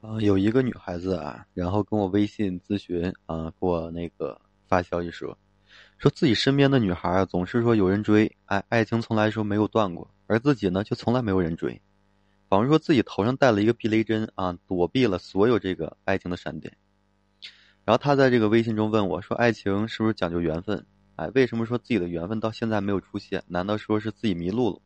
啊，有一个女孩子啊，然后跟我微信咨询啊，给我那个发消息说，说自己身边的女孩啊，总是说有人追，爱爱情从来说没有断过，而自己呢，却从来没有人追，仿佛说自己头上戴了一个避雷针啊，躲避了所有这个爱情的闪电。然后他在这个微信中问我说：“爱情是不是讲究缘分？哎，为什么说自己的缘分到现在没有出现？难道说是自己迷路了？”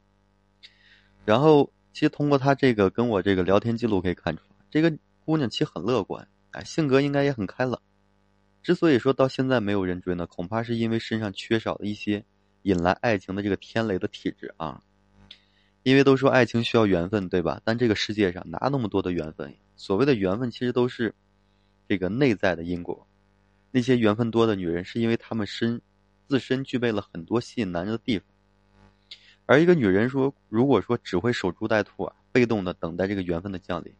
然后，其实通过他这个跟我这个聊天记录可以看出。这个姑娘其实很乐观，哎，性格应该也很开朗。之所以说到现在没有人追呢，恐怕是因为身上缺少了一些引来爱情的这个天雷的体质啊。因为都说爱情需要缘分，对吧？但这个世界上哪那么多的缘分？所谓的缘分，其实都是这个内在的因果。那些缘分多的女人，是因为她们身自身具备了很多吸引男人的地方。而一个女人说，如果说只会守株待兔啊，被动的等待这个缘分的降临。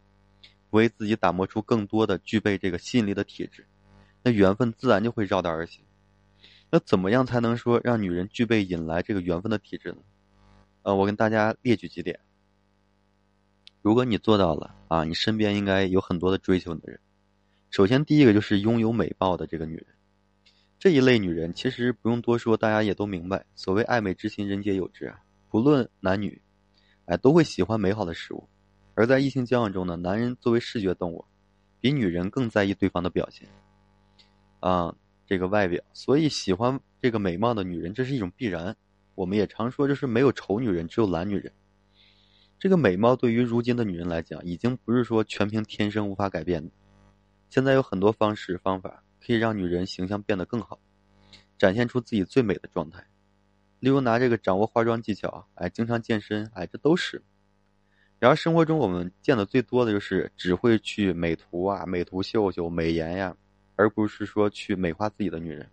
为自己打磨出更多的具备这个吸引力的体质，那缘分自然就会绕道而行。那怎么样才能说让女人具备引来这个缘分的体质呢？呃，我跟大家列举几点。如果你做到了啊，你身边应该有很多的追求你的人。首先，第一个就是拥有美貌的这个女人。这一类女人其实不用多说，大家也都明白，所谓爱美之心，人皆有之啊。不论男女，哎，都会喜欢美好的事物。而在异性交往中呢，男人作为视觉动物，比女人更在意对方的表现，啊，这个外表，所以喜欢这个美貌的女人，这是一种必然。我们也常说，就是没有丑女人，只有懒女人。这个美貌对于如今的女人来讲，已经不是说全凭天生无法改变的。现在有很多方式方法可以让女人形象变得更好，展现出自己最美的状态。例如拿这个掌握化妆技巧，哎，经常健身，哎，这都是。然而，生活中我们见的最多的就是只会去美图啊、美图秀秀、美颜呀，而不是说去美化自己的女人。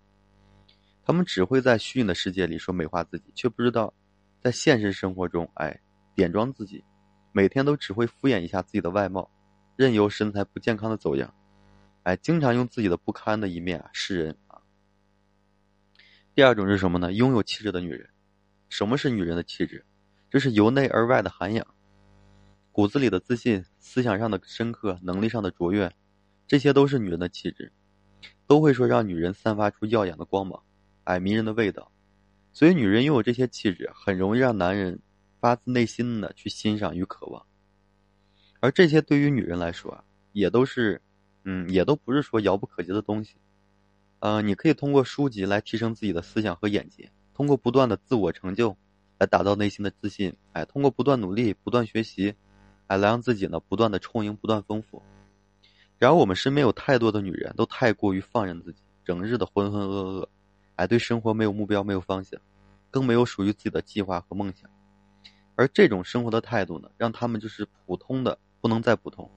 他们只会在虚拟的世界里说美化自己，却不知道在现实生活中，哎，点妆自己，每天都只会敷衍一下自己的外貌，任由身材不健康的走样，哎，经常用自己的不堪的一面啊示人啊。第二种是什么呢？拥有气质的女人。什么是女人的气质？这是由内而外的涵养。骨子里的自信，思想上的深刻，能力上的卓越，这些都是女人的气质，都会说让女人散发出耀眼的光芒，哎，迷人的味道。所以，女人拥有这些气质，很容易让男人发自内心的去欣赏与渴望。而这些对于女人来说啊，也都是，嗯，也都不是说遥不可及的东西。呃，你可以通过书籍来提升自己的思想和眼界，通过不断的自我成就来打造内心的自信，哎，通过不断努力、不断学习。来让自己呢不断的充盈，不断丰富。然而我们身边有太多的女人，都太过于放任自己，整日的浑浑噩噩，哎，对生活没有目标，没有方向，更没有属于自己的计划和梦想。而这种生活的态度呢，让他们就是普通的不能再普通，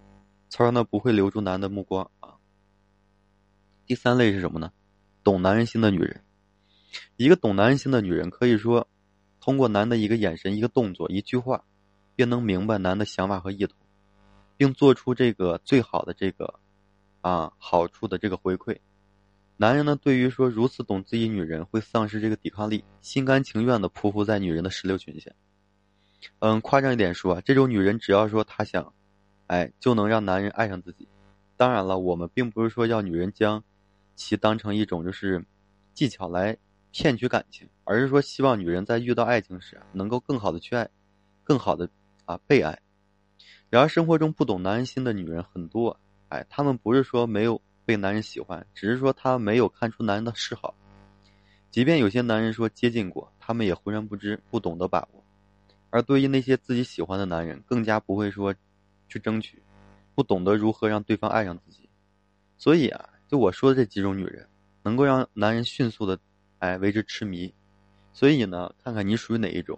从而呢不会留住男人的目光啊。第三类是什么呢？懂男人心的女人。一个懂男人心的女人，可以说通过男的一个眼神、一个动作、一句话。便能明白男的想法和意图，并做出这个最好的这个，啊好处的这个回馈。男人呢，对于说如此懂自己女人，会丧失这个抵抗力，心甘情愿的匍匐在女人的石榴裙下。嗯，夸张一点说，这种女人只要说她想，哎，就能让男人爱上自己。当然了，我们并不是说要女人将其当成一种就是技巧来骗取感情，而是说希望女人在遇到爱情时，能够更好的去爱，更好的。啊，被爱。然而，生活中不懂男人心的女人很多。哎，她们不是说没有被男人喜欢，只是说她没有看出男人的示好。即便有些男人说接近过，他们也浑然不知，不懂得把握。而对于那些自己喜欢的男人，更加不会说去争取，不懂得如何让对方爱上自己。所以啊，就我说的这几种女人，能够让男人迅速的哎为之痴迷。所以呢，看看你属于哪一种？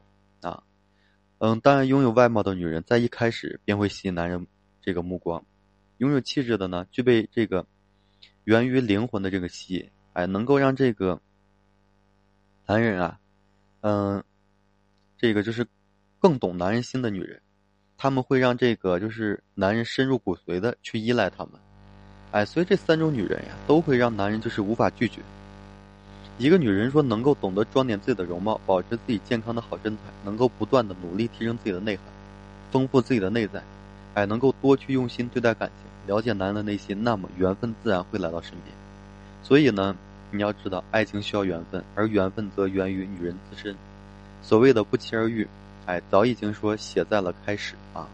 嗯，当然，拥有外貌的女人在一开始便会吸引男人这个目光；拥有气质的呢，具备这个源于灵魂的这个吸引，哎，能够让这个男人啊，嗯，这个就是更懂男人心的女人，他们会让这个就是男人深入骨髓的去依赖他们，哎，所以这三种女人呀，都会让男人就是无法拒绝。一个女人说能够懂得装点自己的容貌，保持自己健康的好身材，能够不断的努力提升自己的内涵，丰富自己的内在，哎，能够多去用心对待感情，了解男人的内心，那么缘分自然会来到身边。所以呢，你要知道，爱情需要缘分，而缘分则源于女人自身。所谓的不期而遇，哎，早已经说写在了开始啊。